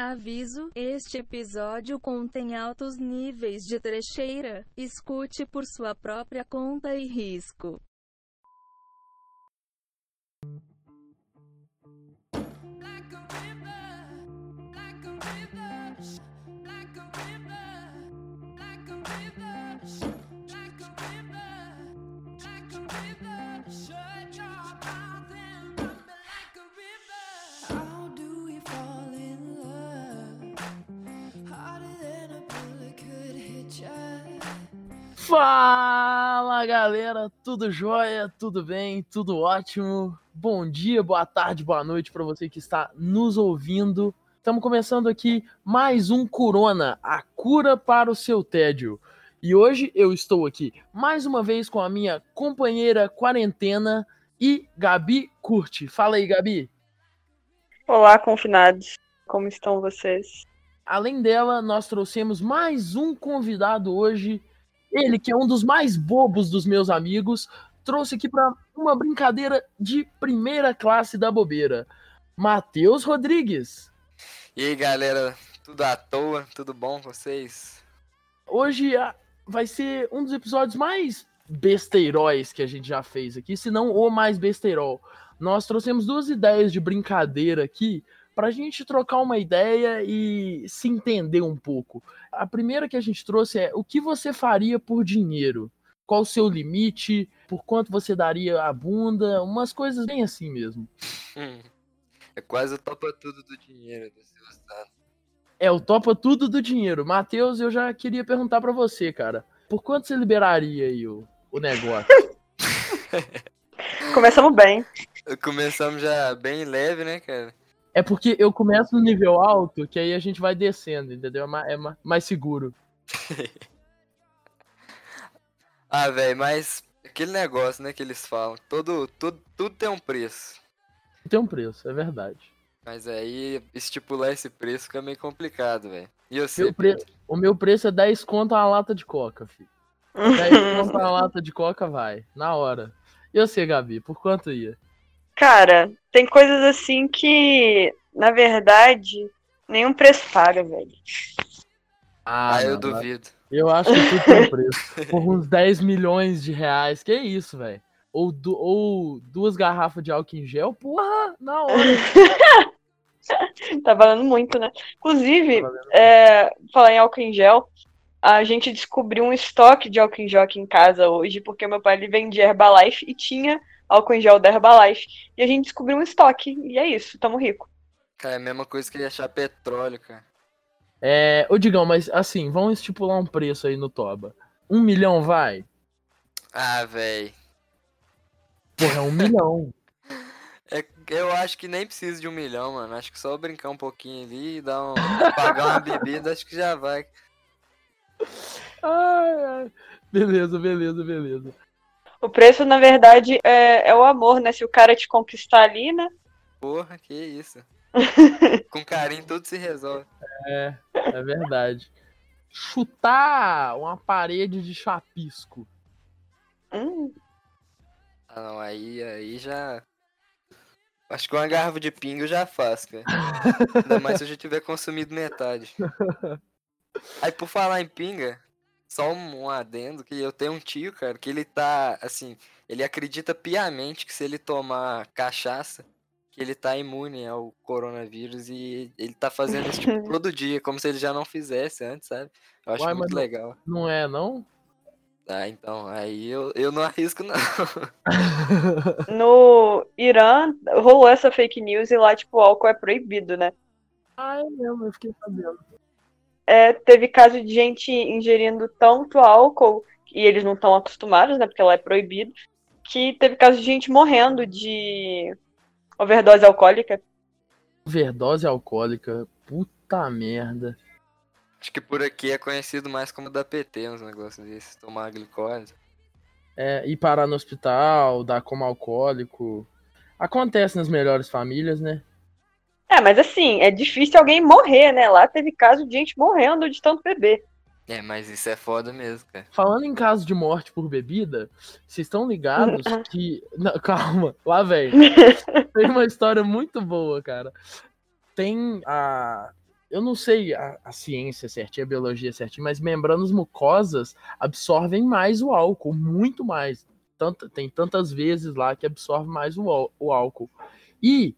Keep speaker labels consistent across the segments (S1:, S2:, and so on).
S1: Aviso: este episódio contém altos níveis de trecheira. Escute por sua própria conta e risco.
S2: Like a river, like a river,
S3: Fala galera, tudo jóia, tudo bem, tudo ótimo. Bom dia, boa tarde, boa noite para você que está nos ouvindo. Estamos começando aqui mais um Corona, a cura para o seu tédio. E hoje eu estou aqui mais uma vez com a minha companheira quarentena e Gabi Curte. Fala aí, Gabi.
S4: Olá, confinados. Como estão vocês?
S3: Além dela, nós trouxemos mais um convidado hoje. Ele, que é um dos mais bobos dos meus amigos, trouxe aqui para uma brincadeira de primeira classe da bobeira. Matheus Rodrigues.
S5: E aí, galera, tudo à toa? Tudo bom com vocês?
S3: Hoje ah, vai ser um dos episódios mais besteiróis que a gente já fez aqui, se não o mais besteirol. Nós trouxemos duas ideias de brincadeira aqui para a gente trocar uma ideia e se entender um pouco. A primeira que a gente trouxe é o que você faria por dinheiro? Qual o seu limite? Por quanto você daria a bunda? Umas coisas bem assim mesmo.
S5: É quase o topa tudo do dinheiro do Silvio
S3: É, o topa tudo do dinheiro. Matheus, eu já queria perguntar para você, cara. Por quanto você liberaria aí o, o negócio?
S4: Começamos bem.
S5: Começamos já bem leve, né, cara?
S3: É porque eu começo no nível alto, que aí a gente vai descendo, entendeu? É É ma- mais seguro.
S5: Ah, velho, mas aquele negócio, né, que eles falam, todo, tudo, tudo tem um preço.
S3: Tem um preço, é verdade.
S5: Mas aí estipular esse preço fica meio complicado, velho. E eu sei,
S3: pre- O meu preço é 10 conto uma lata de coca, filho. 10 conto uma lata de coca vai, na hora. E você, Gabi, por quanto ia?
S4: Cara, tem coisas assim que, na verdade, nenhum preço paga, velho.
S5: ah, eu
S3: não,
S5: duvido.
S3: Eu acho que tudo tem preço. Por uns 10 milhões de reais. Que isso, velho? Ou, du- ou duas garrafas de álcool em gel, porra, na hora.
S4: Tá valendo muito, né? Inclusive,
S3: Tá
S4: é, falar em álcool em gel, a gente descobriu um estoque de álcool em gel aqui em casa hoje, porque meu pai ele vendia Herbalife e tinha álcool em gel da Herbalife. E a gente descobriu um estoque, e é isso, tamo rico.
S5: Cara, é a mesma coisa que ele achar petróleo, cara.
S3: É, ô Digão, mas assim, vamos estipular um preço aí no Toba. Um milhão vai?
S5: Ah, velho.
S3: Porra, é um milhão.
S5: É, eu acho que nem precisa de um milhão, mano. Acho que só brincar um pouquinho ali e dar um, pagar uma bebida, acho que já vai.
S3: Ai, ai. Beleza, beleza, beleza.
S4: O preço, na verdade, é, é o amor, né? Se o cara te conquistar ali, né?
S5: Porra, que isso. Com carinho tudo se resolve.
S3: É, é verdade. Chutar uma parede de chapisco.
S4: Hum,
S5: Ah, não, aí, aí já. Acho que uma garrafa de pinga eu já faço, cara. Ainda mais se eu já tiver consumido metade. Aí, por falar em pinga, só um, adendo que eu tenho um tio, cara, que ele tá, assim, ele acredita piamente que se ele tomar cachaça, que ele tá imune ao coronavírus e ele tá fazendo isso tipo, todo dia, como se ele já não fizesse antes, sabe? Eu acho
S3: Uai,
S5: muito legal.
S3: Não é, não?
S5: Ah, então, aí eu, eu não arrisco, não.
S4: no Irã, rolou essa fake news e lá, tipo, o álcool é proibido, né?
S3: Ai, mesmo, eu fiquei sabendo.
S4: É, teve caso de gente ingerindo tanto álcool, e eles não estão acostumados, né? Porque lá é proibido, que teve caso de gente morrendo de overdose alcoólica.
S3: Overdose alcoólica, puta merda.
S5: Acho que por aqui é conhecido mais como da PT, uns negócios desses, tomar glicose.
S3: É, ir parar no hospital, dar como alcoólico. Acontece nas melhores famílias, né?
S4: É, mas assim, é difícil alguém morrer, né? Lá teve caso de gente morrendo de tanto beber.
S5: É, mas isso é foda mesmo, cara.
S3: Falando em caso de morte por bebida, vocês estão ligados que. Não, calma, lá vem. Tem uma história muito boa, cara. Tem a eu não sei a, a ciência certinha, a biologia certinha, mas membranas mucosas absorvem mais o álcool, muito mais. Tanta, tem tantas vezes lá que absorve mais o, o álcool. E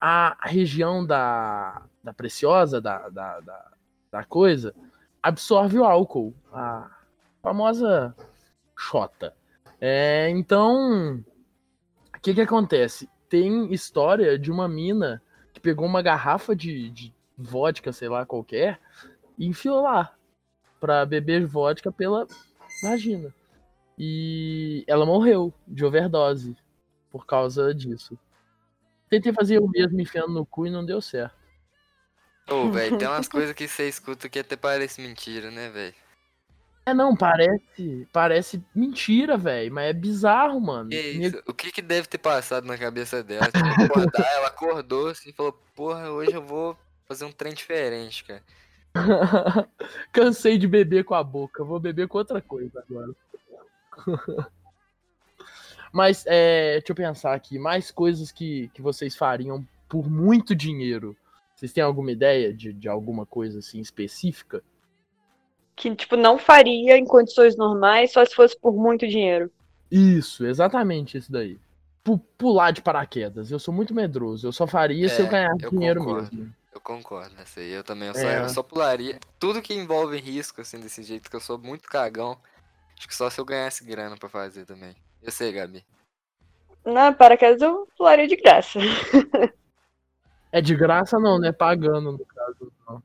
S3: a região da, da preciosa, da, da, da, da coisa, absorve o álcool. A famosa xota. É, então, o que que acontece? Tem história de uma mina que pegou uma garrafa de, de vodka, sei lá, qualquer, e enfiou lá pra beber vodka pela vagina. E ela morreu de overdose por causa disso. Tentei fazer o mesmo enfiando no cu e não deu certo.
S5: Ô, velho, tem umas coisas que você escuta que até parece mentira, né, velho?
S3: É, não, parece, parece mentira, velho, mas é bizarro, mano.
S5: Que isso? O que que deve ter passado na cabeça dela? Tipo, acordar, ela acordou assim e falou, porra, hoje eu vou fazer um trem diferente, cara.
S3: Cansei de beber com a boca, vou beber com outra coisa agora. Mas, é, deixa eu pensar aqui, mais coisas que, que vocês fariam por muito dinheiro. Vocês têm alguma ideia de, de alguma coisa assim específica?
S4: Que, tipo, não faria em condições normais só se fosse por muito dinheiro.
S3: Isso, exatamente isso daí. Pu- pular de paraquedas. Eu sou muito medroso. Eu só faria se eu
S5: É,
S3: ganhasse
S5: eu
S3: dinheiro
S5: concordo.
S3: mesmo.
S5: Eu concordo nessa aí. Eu também, eu só,
S3: É.
S5: eu só pularia. Tudo que envolve risco, assim, desse jeito, que eu sou muito cagão. Acho que só se eu ganhasse grana pra fazer também. Eu sei, Gabi.
S4: Na paraquedas eu pularia de graça.
S3: É de graça não, né? Pagando, no caso. Não.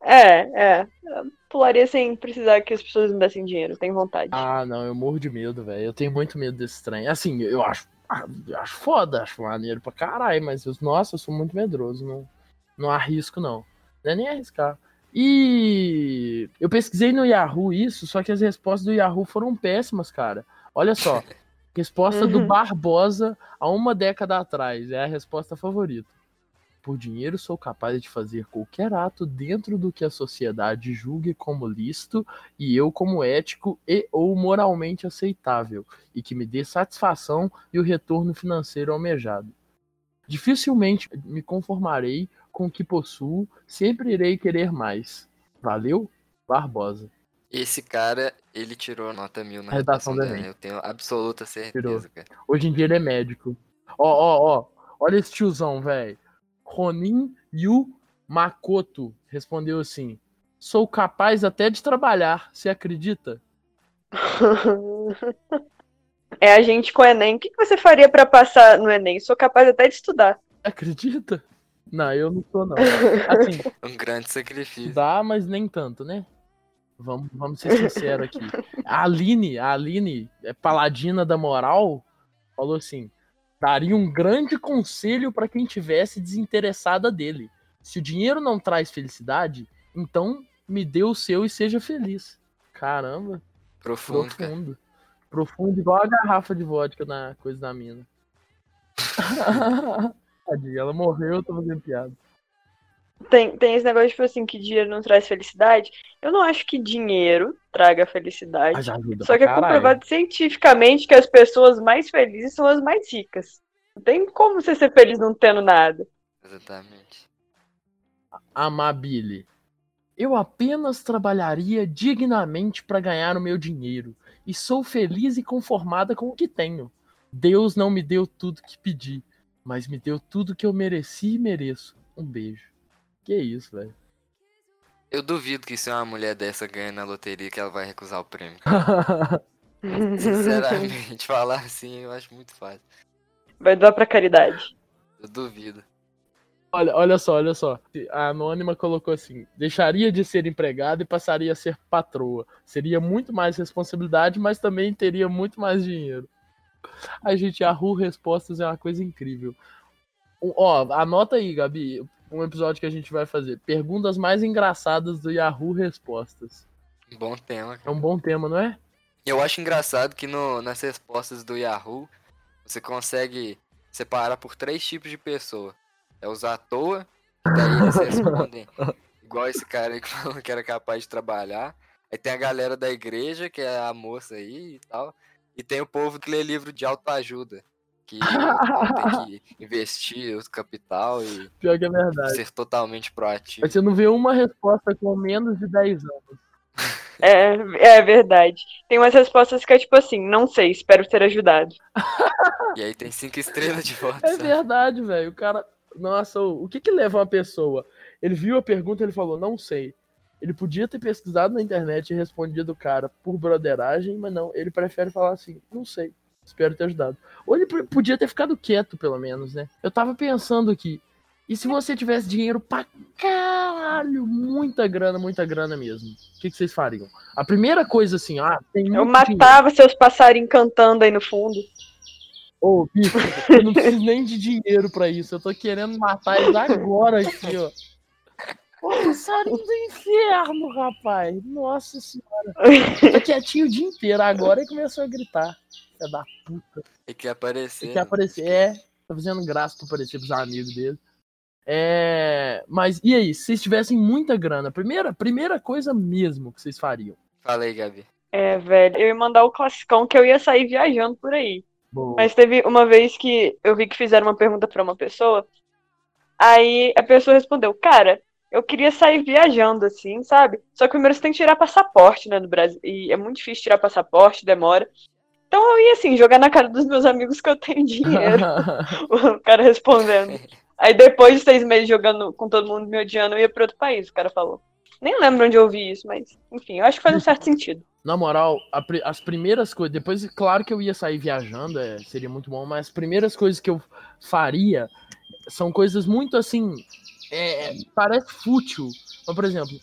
S4: É, é. Eu pularia sem precisar que as pessoas me dessem dinheiro, tenho vontade.
S3: Ah, não, eu morro de medo, velho. Eu tenho muito medo desse trem. Assim, eu acho, eu acho foda, acho maneiro pra caralho, mas, eu, nossa, eu sou muito medroso. Não, não arrisco, não. Não é nem arriscar. E eu pesquisei no Yahoo isso, só que as respostas do Yahoo foram péssimas, cara. Olha só. Resposta do
S4: Uhum.
S3: Barbosa há uma década atrás. É a resposta favorita. Por dinheiro sou capaz de fazer qualquer ato dentro do que a sociedade julgue como lícito e eu como ético e ou moralmente aceitável e que me dê satisfação e o retorno financeiro almejado. Dificilmente me conformarei com o que possuo, sempre irei querer mais. Valeu, Barbosa.
S5: Esse cara, ele tirou nota mil na
S3: Redação
S5: redação
S3: do
S5: dele.
S3: Enem.
S5: Eu tenho absoluta certeza,
S3: Tirou.
S5: cara.
S3: Hoje em dia ele é médico. Ó, ó, ó. Olha esse tiozão, velho. Ronin Yu Makoto respondeu assim: Sou capaz até de trabalhar, você acredita?
S4: É a gente com o Enem. O que você faria pra passar no Enem? Sou capaz até de estudar.
S3: Acredita? Não, eu não sou, não. Assim,
S5: Um grande sacrifício.
S3: dá, mas nem tanto, né? Vamos, vamos ser sinceros aqui. A Aline, a Aline, é paladina da moral, falou assim: daria um grande conselho pra quem tivesse desinteressada dele. Se o dinheiro não traz felicidade, então me dê o seu e seja feliz. Caramba,
S5: Profundo, cara.
S3: profundo. Profundo, igual a garrafa de vodka na coisa da mina. Tadinha, ela morreu, eu tô fazendo piada.
S4: Tem, tem esse negócio, tipo assim, que dinheiro não traz felicidade. Eu não acho que dinheiro traga felicidade. Só que é
S3: caralho.
S4: comprovado cientificamente que as pessoas mais felizes são as mais ricas. Não tem como você ser feliz não tendo nada.
S5: Exatamente.
S3: Amabile. Eu apenas trabalharia dignamente para ganhar o meu dinheiro e sou feliz e conformada com o que tenho. Deus não me deu tudo que pedi, mas me deu tudo que eu mereci e mereço. Um beijo. Que isso, velho.
S5: Eu duvido que se uma mulher dessa ganha na loteria que ela vai recusar o prêmio. Sinceramente, falar assim eu acho muito fácil.
S4: Vai doar pra caridade.
S5: Eu duvido.
S3: olha, olha só, olha só. A anônima colocou assim: deixaria de ser empregada e passaria a ser patroa. Seria muito mais responsabilidade, mas também teria muito mais dinheiro. A gente, Yahoo Respostas é uma coisa incrível. Ó, anota aí, Gabi, um episódio que a gente vai fazer. Perguntas mais engraçadas do Yahoo Respostas.
S5: Bom tema.
S3: É
S5: cara.
S3: um bom tema, não é?
S5: Eu acho engraçado que no, nas respostas do Yahoo você consegue separar por três tipos de pessoa. É os à toa, que daí eles respondem igual esse cara aí que falou que era capaz de trabalhar. Aí tem a galera da igreja, que é a moça aí e tal. E tem o povo que lê livro de autoajuda. Que ter que investir o capital e
S3: Pior que é verdade.
S5: ser totalmente proativo.
S3: Mas você não vê uma resposta com menos de 10 anos.
S4: É, é verdade. Tem umas respostas que é tipo assim, não sei, espero ter ajudado.
S5: E aí tem cinco estrelas de voto.
S3: É verdade, velho. O cara. Nossa, o o que que leva uma pessoa? Ele viu a pergunta e ele falou, não sei. Ele podia ter pesquisado na internet e respondido o cara por broderagem, mas não. Ele prefere falar assim, não sei. Espero ter ajudado. Ou ele podia ter ficado quieto, pelo menos, né? Eu tava pensando aqui. E se você tivesse dinheiro pra caralho, muita grana, muita grana mesmo, o que, que vocês fariam? A primeira coisa assim, ah, tem
S4: Eu
S3: muito dinheiro.
S4: matava seus passarinhos cantando aí no fundo.
S3: Ô, bicho, eu não preciso nem de dinheiro pra isso. Eu tô querendo matar eles agora aqui, ó. Ô, passarinho do inferno, rapaz. Nossa senhora. Tá quietinho o dia inteiro. Agora ele começou a gritar. Filha da puta.
S5: Tem que aparecer.
S3: Ele quer aparecer. É, tá fazendo graça pra aparecer pros amigos dele. É. Mas e aí, se vocês tivessem muita grana, primeira, primeira coisa mesmo que vocês fariam?
S5: Fala aí, Gabi.
S4: É, velho. Eu ia mandar o classicão que eu ia sair viajando por aí.
S3: Boa.
S4: Mas teve uma vez que eu vi que fizeram uma pergunta pra uma pessoa. Aí a pessoa respondeu, cara, eu queria sair viajando, assim, sabe? Só que primeiro você tem que tirar passaporte, né, no Brasil. E é muito difícil tirar passaporte, demora. Então eu ia, assim, jogar na cara dos meus amigos que eu tenho dinheiro. o cara respondendo. Aí depois de seis meses jogando com todo mundo me odiando, eu ia pra outro país, o cara falou. Nem lembro onde eu ouvi isso, mas, enfim, eu acho que faz um certo sentido.
S3: Na moral, a as primeiras coisas. Depois, claro que eu ia sair viajando, é, seria muito bom, mas as primeiras coisas que eu faria são coisas muito assim. é, parece fútil. Mas, por exemplo,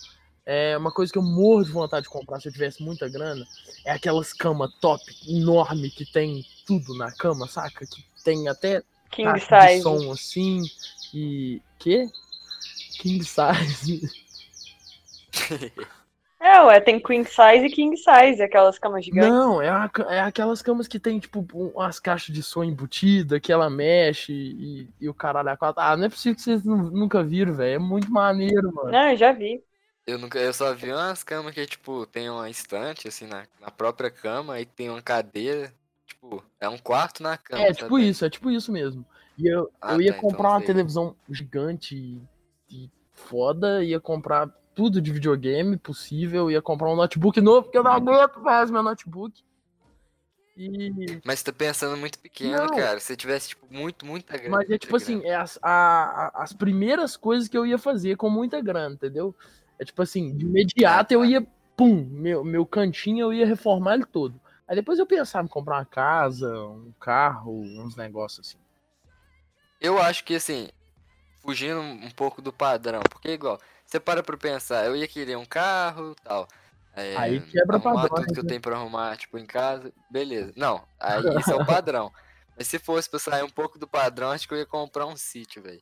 S3: é uma coisa que eu morro de vontade de comprar se eu tivesse muita grana. É aquelas camas top, enorme, que tem tudo na cama, saca? Que tem até
S4: King size.
S3: som assim. E. Quê? King size.
S4: É, ué, tem queen size e king size, aquelas camas gigantes.
S3: Não, é, ca- é aquelas camas que tem, tipo, um- umas caixas de som embutida, que ela mexe e, e o caralho a quatro. Ah, não é possível que vocês nu- nunca viram, velho. É muito maneiro, mano.
S4: Não, eu já vi.
S5: Eu, nunca, eu só vi umas camas que, tipo, tem uma estante, assim, na, na própria cama, aí tem uma cadeira. Tipo, é um quarto na cama.
S3: É tipo isso, é tipo isso mesmo. E eu,
S5: Ah,
S3: eu ia
S5: tá, então
S3: comprar uma
S5: sei.
S3: televisão gigante e, e foda, ia comprar tudo de videogame possível, ia comprar um notebook novo, porque eu não aguento mais meu notebook. E.
S5: Mas tá pensando muito pequeno,
S3: Não.
S5: cara. Se tivesse, tipo, muito, muita grana.
S3: Mas é tipo assim,
S5: grana.
S3: é as, a- a- as primeiras coisas que eu ia fazer com muita grana, entendeu? É tipo assim, de imediato eu ia, pum, meu, meu cantinho eu ia reformar ele todo. Aí depois eu pensava em comprar uma casa, um carro, uns negócios assim.
S5: Eu acho que, assim, fugindo um pouco do padrão, porque, igual, você para pra pensar, eu ia querer um carro e tal. é,
S3: Aí quebra
S5: arrumar
S3: padrões,
S5: tudo que eu
S3: né?
S5: tenho pra arrumar, tipo, em casa, beleza. Não, aí isso é o padrão. Mas se fosse pra sair um pouco do padrão, acho que eu ia comprar um sítio, velho.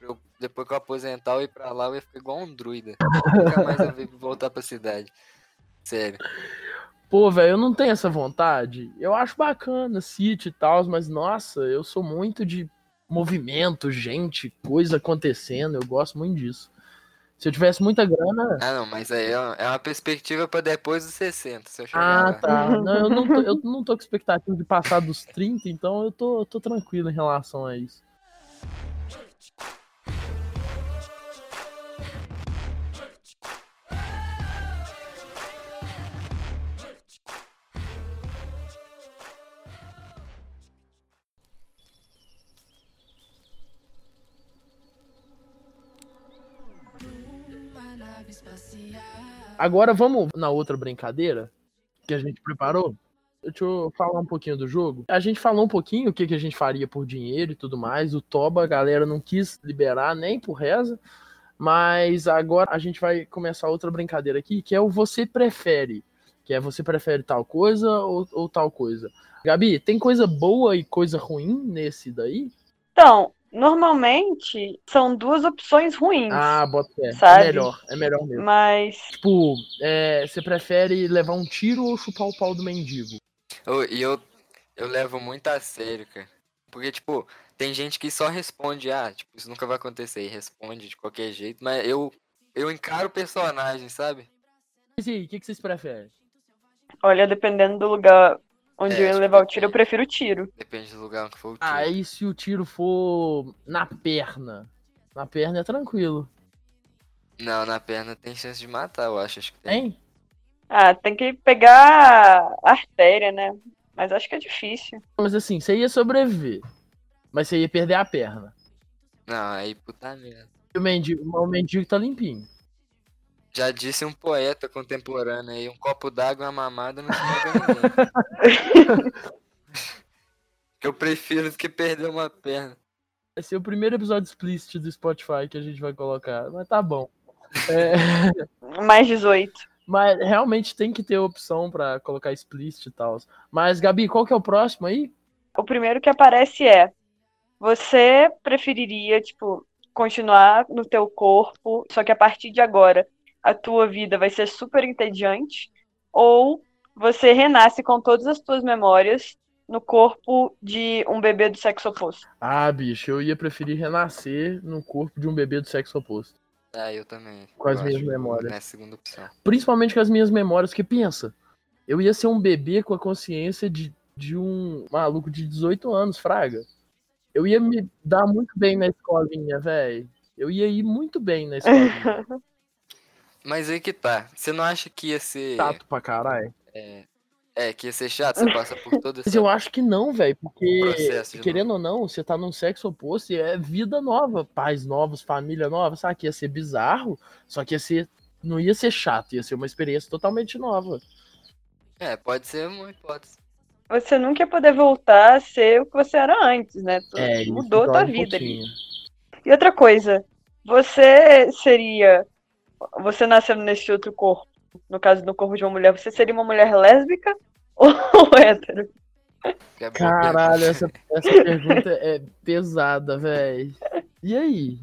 S5: Eu- Depois que eu aposentar, eu ir pra lá, eu ia ficar igual um druida. Nunca mais eu ia voltar pra cidade. Sério.
S3: Pô, velho, eu não tenho essa vontade. Eu acho bacana, sítio e tal, mas nossa, eu sou muito de movimento, gente, coisa acontecendo, eu gosto muito disso. Se eu tivesse muita grana,
S5: Ah, não, mas aí é uma é perspectiva pra depois dos 60, se eu chegar
S3: Ah, tá. Não, eu não, tô, eu não tô com expectativa de passar dos 30, então eu tô, eu tô tranquilo em relação a isso. Agora vamos na outra brincadeira que a gente preparou. Deixa eu falar um pouquinho do jogo. A gente falou um pouquinho o que, que a gente faria por dinheiro e tudo mais. O Toba, a galera não quis liberar nem por reza. Mas agora a gente vai começar outra brincadeira aqui, que é o você prefere. Que é você prefere tal coisa ou, ou tal coisa. Gabi, tem coisa boa e coisa ruim nesse daí?
S4: Então, normalmente são duas opções ruins.
S3: Ah, bota. É
S4: Sabe?
S3: melhor, é melhor mesmo.
S4: Mas
S3: Tipo, é, você prefere levar um tiro ou chupar o pau do mendigo?
S5: E eu, eu levo muito a sério, cara. Porque, tipo, tem gente que só responde, ah, tipo, isso nunca vai acontecer, e responde de qualquer jeito, mas eu, eu encaro o personagem, sabe?
S3: Mas e aí, o que, que vocês preferem?
S4: olha, dependendo do lugar Onde
S5: É,
S4: eu ia
S5: tipo,
S4: levar o tiro, eu prefiro o tiro.
S5: Depende do lugar que for o tiro.
S3: Ah, e se o tiro for na perna? Na perna é tranquilo.
S5: Não, na perna tem chance de matar, eu acho. Acho que tem.
S3: Hein?
S4: Ah, tem que pegar a artéria, né? Mas acho que é difícil.
S3: Mas assim, você ia sobreviver. Mas você ia perder a perna.
S5: Não, aí puta merda.
S3: E o mendigo, o mendigo tá limpinho.
S5: Já disse um poeta contemporâneo aí, um copo d'água e uma mamada não ninguém. que eu prefiro do que perder uma perna.
S3: Vai ser o primeiro episódio explícito do Spotify que a gente vai colocar. Mas tá bom. É,
S4: Mais 18.
S3: mas realmente tem que ter opção pra colocar explícito e tal. Mas, Gabi, qual que é o próximo aí?
S4: O primeiro que aparece é: você preferiria, tipo, continuar no teu corpo, só que a partir de agora a tua vida vai ser super entediante, ou você renasce com todas as tuas memórias no corpo de um bebê do sexo oposto?
S3: Ah, bicho, eu ia preferir renascer no corpo de um bebê do sexo oposto.
S5: Ah, eu também.
S3: Com as
S5: Eu
S3: minhas memórias.
S5: É a segunda opção.
S3: Principalmente com as minhas memórias, que pensa, eu ia ser um bebê com a consciência de, de um maluco de 18 anos, fraga. Eu ia me dar muito bem na escolinha, velho. Eu ia ir muito bem na escolinha.
S5: Mas aí que tá. Você não acha que ia ser.
S3: Chato pra caralho.
S5: É, que ia ser chato? Você passa por todo
S3: Mas
S5: esse.
S3: eu acho que não, velho, porque querendo ou não, você tá num sexo oposto e é vida nova, pais novos, família nova, sabe? Que ia ser bizarro, só que ia ser. Não ia ser chato, ia ser uma experiência totalmente nova.
S5: É, pode ser uma hipótese.
S4: Você nunca ia poder voltar a ser o que você era antes, né? Tu
S3: É,
S4: mudou tua
S3: um
S4: vida ali.
S3: pouquinho.
S4: E outra coisa, você seria. Você nascendo nesse outro corpo, no caso no corpo de uma mulher, você seria uma mulher lésbica ou hétero?
S5: É
S3: Caralho, essa, essa pergunta é pesada, velho. E aí?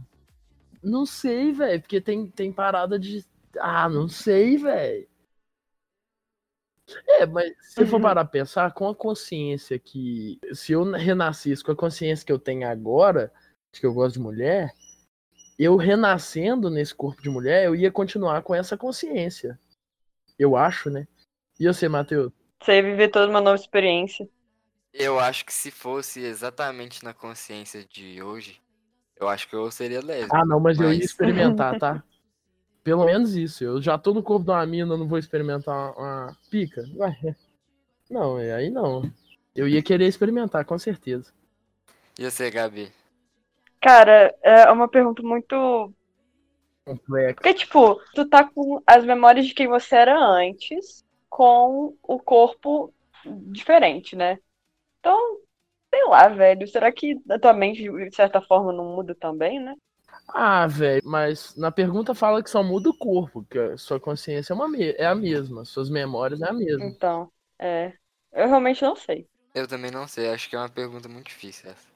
S3: Não sei, velho, porque tem, tem parada de. Ah, não sei, velho. É, mas se for
S4: Uhum.
S3: parar pra pensar, com a consciência que. Se eu renascesse com a consciência que eu tenho agora, de que eu gosto de mulher, eu renascendo nesse corpo de mulher, eu ia continuar com essa consciência. Eu acho, né? E você, Matheus?
S4: Você ia viver toda uma nova experiência.
S5: Eu acho que se fosse exatamente na consciência de hoje, eu acho que eu seria lésbico.
S3: Ah, não, mas eu ia
S5: Mas-
S3: experimentar, tá? Pelo menos isso. Eu já tô no corpo de uma mina, eu não vou experimentar uma, uma pica? Ué, não, é, aí não. Eu ia querer experimentar, com certeza.
S5: E você, Gabi?
S4: Cara, é uma pergunta muito. Porque, tipo, tu tá com as memórias de quem você era antes, com o corpo diferente, né? Então, sei lá, velho. Será que a tua mente, de certa forma, não muda também, né?
S3: Ah, velho, mas na pergunta fala que só muda o corpo, que a sua consciência é, uma me- é a mesma, suas memórias é a mesma.
S4: Então, é. Eu realmente não sei.
S5: Eu também não sei, acho que é uma pergunta muito difícil essa.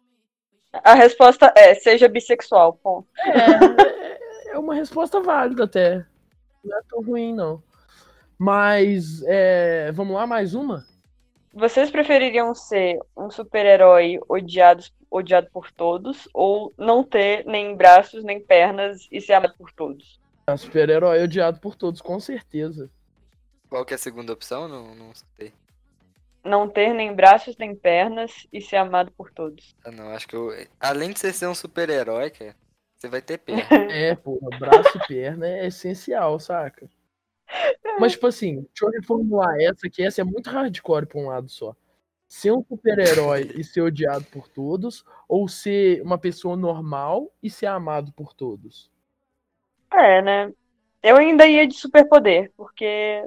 S4: A resposta é: seja bissexual. Ponto.
S3: É, é uma resposta válida até. Não é tão ruim, não. Mas, é, vamos lá, mais uma?
S4: Vocês prefeririam ser um super-herói odiado, odiado por todos ou não ter nem braços nem pernas e ser amado por todos?
S3: É um super-herói odiado por todos, com certeza.
S5: Qual que é a segunda opção? Não, não sei.
S4: Não ter nem braços nem pernas e ser amado por todos.
S5: Ah, não, acho que eu. Além de você ser um super-herói, cara, você vai ter perna.
S3: É, porra, braço e perna é essencial, saca? Mas, tipo assim, deixa eu reformular essa, que essa é muito hardcore pra um lado só. Ser um super-herói e ser odiado por todos, ou ser uma pessoa normal e ser amado por todos?
S4: É, né? Eu ainda ia de superpoder, porque.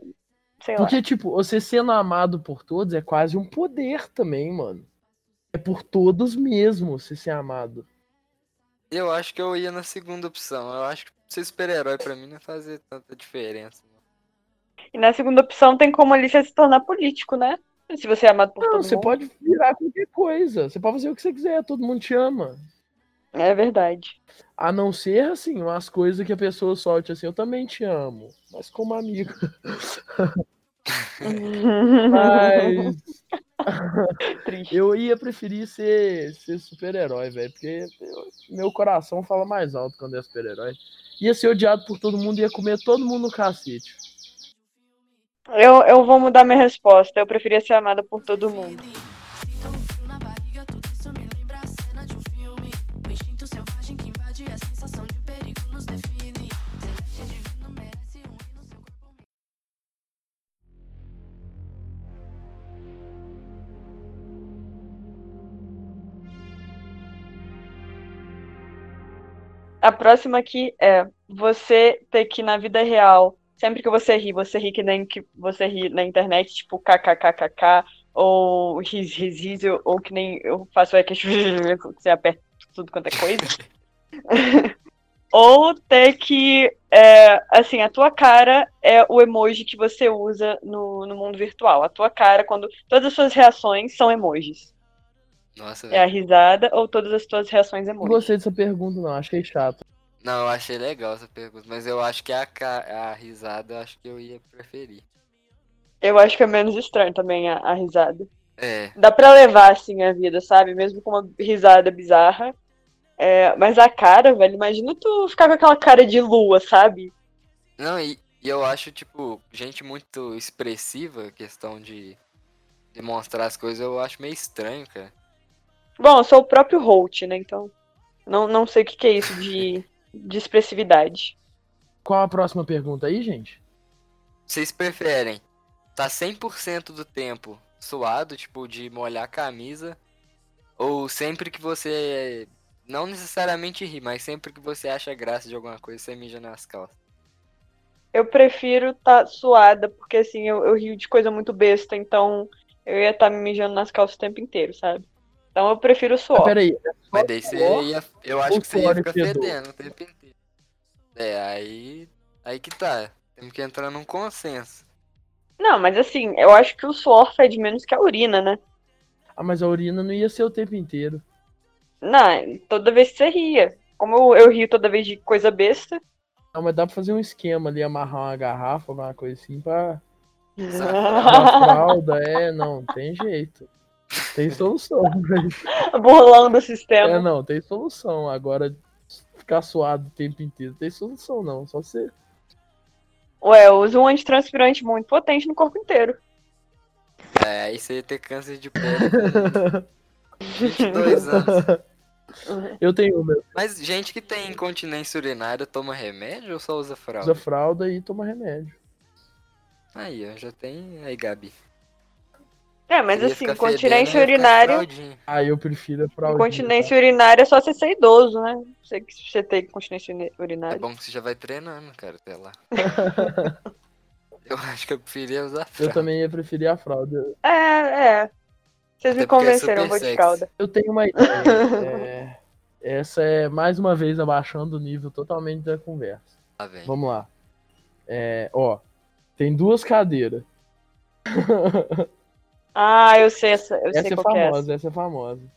S4: Sei lá.
S3: Porque, tipo, você sendo amado por todos é quase um poder também, mano. É por todos mesmo você ser amado.
S5: Eu acho que eu ia na segunda opção. Eu acho que ser super-herói pra mim não ia fazer tanta diferença. não.
S4: E na segunda opção tem como ali você se tornar político, né? Se você é amado por
S3: Não,
S4: todo
S3: você
S4: mundo.
S3: pode virar qualquer coisa. Você pode fazer o que você quiser, todo mundo te ama.
S4: É verdade.
S3: A não ser, assim, umas coisas que a pessoa solte assim, eu também te amo, mas como amigo. Mas
S4: Triste.
S3: eu ia preferir ser, ser super-herói, velho, porque eu- meu coração fala mais alto quando é super-herói. Ia ser odiado por todo mundo, ia comer todo mundo no cacete.
S4: Eu, eu vou mudar minha resposta. Eu preferia ser amada por todo mundo. Próxima aqui é você ter que, na vida real, sempre que você ri, você ri que nem que você ri na internet, tipo kkkk, ou riz, riz, riz, ou que nem eu faço é que você aperta tudo quanto é coisa. ou ter que, é, assim, a tua cara é o emoji que você usa no, no mundo virtual. A tua cara, quando todas as suas reações são emojis.
S5: Nossa,
S4: É a risada ou todas as tuas reações
S3: Não
S4: emojis.
S3: gostei dessa pergunta, não. Achei chato.
S5: Não, eu achei legal essa pergunta, mas eu acho que a, a risada eu acho que eu ia preferir.
S4: Eu acho que é menos estranho também a, a risada.
S5: É,
S4: Dá pra levar assim a vida, sabe? Mesmo com uma risada bizarra. É, mas a cara, velho, imagina tu ficar com aquela cara de lua, sabe?
S5: não, e, e eu acho, tipo, gente muito expressiva, questão de demonstrar as coisas, eu acho meio estranho, cara.
S4: Bom, eu sou o próprio Holt, né? Então, não, não sei o que, que é isso de, de expressividade.
S3: Qual a próxima pergunta aí, gente?
S5: Vocês preferem tá 100% do tempo suado, tipo, de molhar a camisa, ou sempre que você, não necessariamente ri, mas sempre que você acha graça de alguma coisa, você mija nas calças?
S4: Eu prefiro estar suada, porque assim, eu, eu rio de coisa muito besta, então eu ia estar me mijando nas calças o tempo inteiro, sabe? Então eu prefiro o
S3: Ah,
S4: suor.
S3: peraí.
S5: Mas daí você
S3: suor
S5: ia, eu acho que você ia ficar fedendo o tempo inteiro. É, aí, aí que tá, temos que entrar num consenso.
S4: Não, mas assim, eu acho que o suor fede menos que a urina, né?
S3: Ah, mas a urina não ia ser o tempo inteiro.
S4: Não, toda vez que você ria. Como eu, eu rio toda vez de coisa besta.
S3: Não, mas dá pra fazer um esquema ali, amarrar uma garrafa, alguma coisa assim, pra uma fralda. É, não, tem jeito. Tem solução. velho.
S4: Burlando o
S3: É,
S4: sistema.
S3: não, tem solução. Agora, ficar suado o tempo inteiro, tem solução não. Só você.
S4: Ué, eu uso um antitranspirante muito potente no corpo inteiro.
S5: É, aí você ia ter câncer de pele com 22 anos.
S3: Eu tenho uma.
S5: Mas gente que tem incontinência urinária toma remédio ou só usa fralda?
S3: Usa fralda e toma remédio.
S5: Aí, ó, já tem. Aí, Gabi.
S4: É, mas
S5: ia
S4: assim,
S5: ficar
S4: incontinência
S5: fedendo, ia ficar
S4: urinária.
S5: fraldinha.
S3: Ah, eu prefiro a fralda.
S4: Incontinência urinária é só você ser idoso, né? Você, que você tem incontinência uni-
S5: É
S4: urinária.
S5: bom que você já vai treinando, cara, até lá. Eu acho que eu preferia usar
S3: Eu
S5: fralda.
S3: também ia preferir a fralda.
S4: É, é. Vocês
S5: Até
S4: me
S5: é
S4: convenceram, eu
S5: super
S4: vou de fralda.
S3: Eu tenho uma ideia. é, Essa é mais uma vez abaixando o nível totalmente da conversa.
S5: Lá vem.
S3: Vamos lá. É, ó, tem duas cadeiras.
S4: Ah, eu sei essa, eu
S3: essa
S4: sei
S3: é
S4: qual que é essa.
S3: famosa, essa é famosa.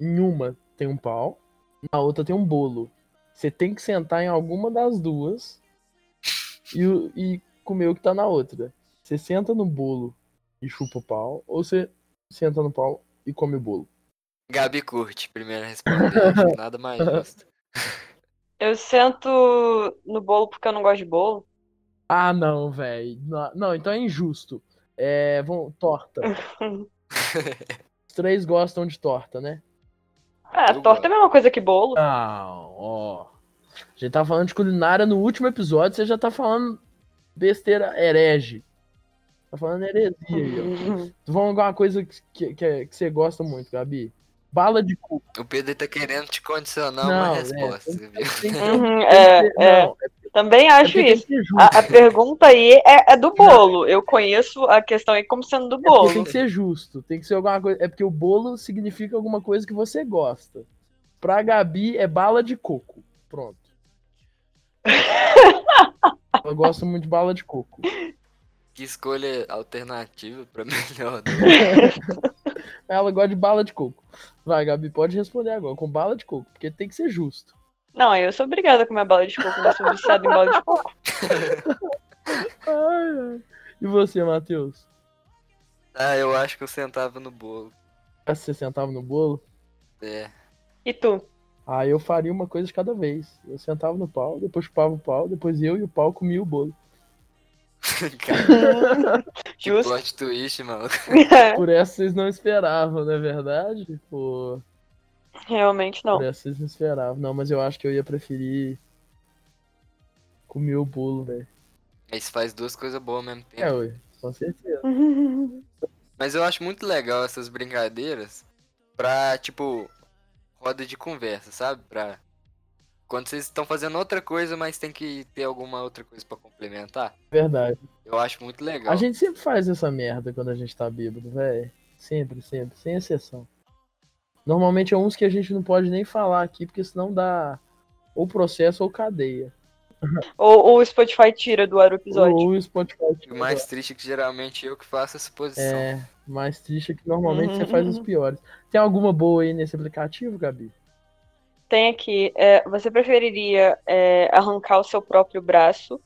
S3: Em uma tem um pau, na outra tem um bolo. Você tem que sentar em alguma das duas e, e comer o que tá na outra. Você senta no bolo e chupa o pau, ou você senta no pau e come o bolo.
S5: Gabi curte, primeiro a responder. acho Nada mais justo.
S4: Eu sento no bolo porque eu não gosto de bolo.
S3: Ah, não, velho. Não, não, então é injusto. É, vão, torta. Os três gostam de torta, né?
S4: Ah,
S5: Eu
S4: torta é a mesma coisa que bolo.
S3: Não, ó. A gente tá falando de culinária no último episódio, você já tá falando besteira herege. Tá falando heresia aí, ó. Tu falando alguma coisa que, que, que, é- você gosta muito, Gabi. Bala de cu.
S5: O Pedro tá querendo te condicionar
S3: Não,
S5: uma
S3: é,
S5: resposta,
S3: tem-
S5: viu?
S3: Tem
S4: Uhum,
S3: tem que
S4: é, é.
S3: não, é
S4: Também acho
S3: que
S4: isso. A, a pergunta aí é, é do bolo. Eu conheço a questão aí como sendo do
S3: É
S4: bolo.
S3: tem que ser justo. Tem que ser alguma coisa. É porque o bolo significa alguma coisa que você gosta. Pra Gabi é bala de coco. Pronto. Eu gosto muito de bala de coco.
S5: Que escolha alternativa pra melhor.
S3: Ela gosta de bala de coco. Vai, Gabi, pode responder agora, com bala de coco, porque tem que ser justo.
S4: Não, eu sou obrigada a comer bala de coco, eu sou viciada em bala de coco.
S3: Ai. E você, Matheus?
S5: Ah, eu acho que eu sentava no bolo.
S3: Você sentava no bolo?
S5: É.
S4: E tu?
S3: Ah, eu faria uma coisa de cada vez. Eu sentava no pau, depois chupava o pau, depois eu e o pau comia o bolo.
S5: Cara, que
S4: Justo.
S5: plot twist, maluco.
S3: Por essa vocês não esperavam, não é verdade? Pô,
S4: Realmente não.
S3: essa vocês não mas eu acho que eu ia preferir comer o bolo, velho.
S5: Aí você faz duas coisas boas ao mesmo tempo.
S3: É, ué, com certeza.
S5: Mas eu acho muito legal essas brincadeiras pra, tipo, roda de conversa, sabe? Pra. Quando vocês estão fazendo outra coisa, mas tem que ter alguma outra coisa pra complementar.
S3: Verdade.
S5: Eu acho muito legal.
S3: A gente sempre faz essa merda quando a gente tá bêbado, velho. Sempre, sempre, sem exceção. Normalmente é uns que a gente não pode nem falar aqui, porque senão dá ou processo ou cadeia.
S4: Ou, ou o Spotify tira do ar o episódio.
S3: Ou o Spotify.
S5: E o mais triste é que geralmente eu que faço essa posição.
S3: É, mais triste é que normalmente você faz os piores. Tem alguma boa aí nesse aplicativo, Gabi?
S4: Tem aqui. é, você preferiria é, arrancar o seu próprio braço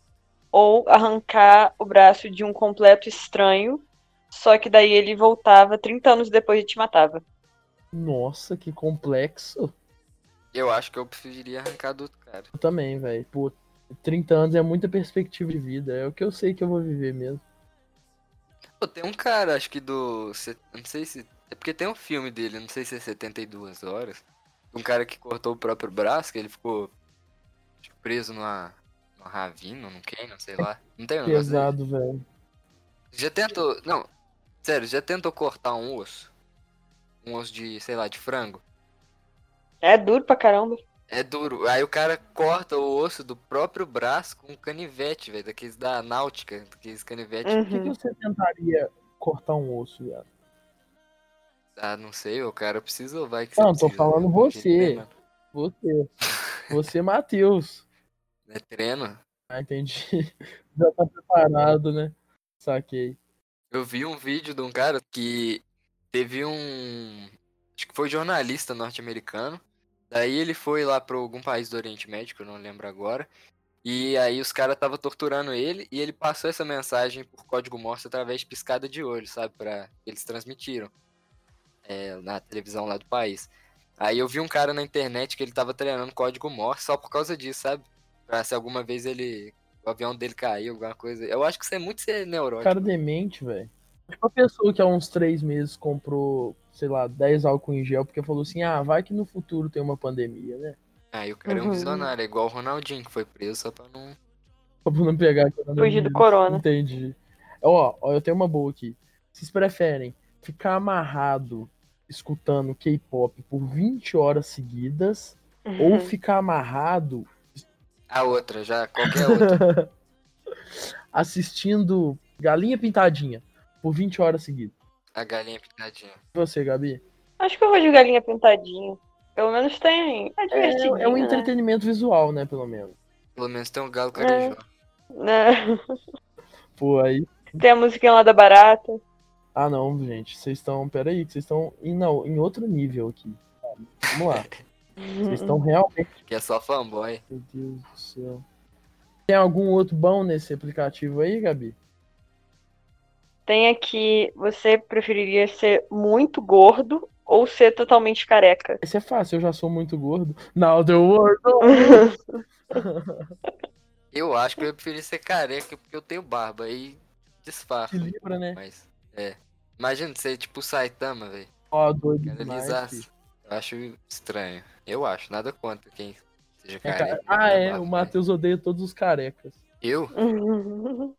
S4: ou arrancar o braço de um completo estranho, só que daí ele voltava 30 anos depois e te matava?
S3: Nossa, que complexo.
S5: Eu acho que eu preferiria arrancar do outro cara.
S3: Eu também, velho. Pô, 30 anos é muita perspectiva de vida. É o que eu sei que eu vou viver mesmo.
S5: Pô, tem um cara, acho que do. Não sei se. É porque tem um filme dele, não sei se é 72 horas. Um cara que cortou o próprio braço, que ele ficou preso numa. numa ravina, num não sei lá. Não tem um?
S3: Pesado, velho.
S5: Já tentou. Não, sério, já tentou cortar um osso? Um osso de, sei lá, de frango?
S4: É duro pra caramba.
S5: É duro. Aí o cara corta o osso do próprio braço com um canivete, velho. Daqueles da náutica, daqueles canivete.
S3: Por que,
S4: Uhum.
S3: você tentaria cortar um osso, viado?
S5: Ah, não sei, o cara precisa, vai que você
S3: Não, tô
S5: precisa,
S3: falando
S5: né?
S3: você.
S5: Treino,
S3: Você. Você, Matheus.
S5: É treino.
S3: Ah, entendi. Já tá preparado, né? Saquei.
S5: Eu vi um vídeo de um cara que teve um. Acho que foi jornalista norte-americano. Daí ele foi lá pra algum país do Oriente Médio, eu não lembro agora. E aí os caras estavam torturando ele e ele passou essa mensagem por código Morse através de piscada de olho, sabe? Pra... Eles transmitiram é, na televisão lá do país. Aí eu vi um cara na internet que ele tava treinando código Morse só por causa disso, sabe? Pra se alguma vez ele. O avião dele cair, alguma coisa. Eu acho que isso é muito ser neurótico.
S3: Cara demente, velho. Tipo a pessoa que há uns três meses comprou, sei lá, 10 álcool em gel porque falou assim, ah, vai que no futuro tem uma pandemia, né?
S5: Aí o cara é um
S4: Uhum.
S5: visionário, é igual o Ronaldinho, que foi preso só pra não.
S3: Só pra não pegar
S4: Fugir do corona.
S3: Entendi. Ó, ó, eu tenho uma boa aqui. Vocês preferem ficar amarrado escutando K-pop por 20 horas seguidas
S4: Uhum.
S3: ou ficar amarrado
S5: A outra, já, qualquer outra.
S3: assistindo Galinha Pintadinha por 20 horas seguidas?
S5: A galinha pintadinha.
S3: E você, Gabi?
S4: Acho que eu vou de galinha pintadinha. Pelo menos tem. É
S3: É,
S4: divertido.
S3: é um entretenimento visual, né, pelo menos.
S5: Pelo menos tem um galo carijó.
S4: Né?
S3: Pô, aí.
S4: Tem a musiquinha lá da barata.
S3: Ah, não, gente. Vocês estão. Pera aí, que vocês estão em, não, em outro nível aqui. Vamos lá. Vocês estão realmente.
S5: Que é só fanboy.
S3: Meu Deus do céu. Tem algum outro bom nesse aplicativo aí, Gabi?
S4: Tem aqui, você preferiria ser muito gordo ou ser totalmente careca?
S3: Esse é fácil, eu já sou muito gordo. Now the world.
S5: Eu acho que eu ia preferir ser careca porque eu tenho barba aí disfarça.
S3: Equilibra, né?
S5: Mas, é. Imagina ser tipo o Saitama, velho.
S3: Ó, doido demais.
S5: lisaço.
S3: filho.
S5: Eu acho estranho. Eu acho, nada contra quem seja
S3: É,
S5: careca.
S3: ca- ah, é.
S5: barba,
S3: O Matheus odeia todos os carecas.
S5: Eu?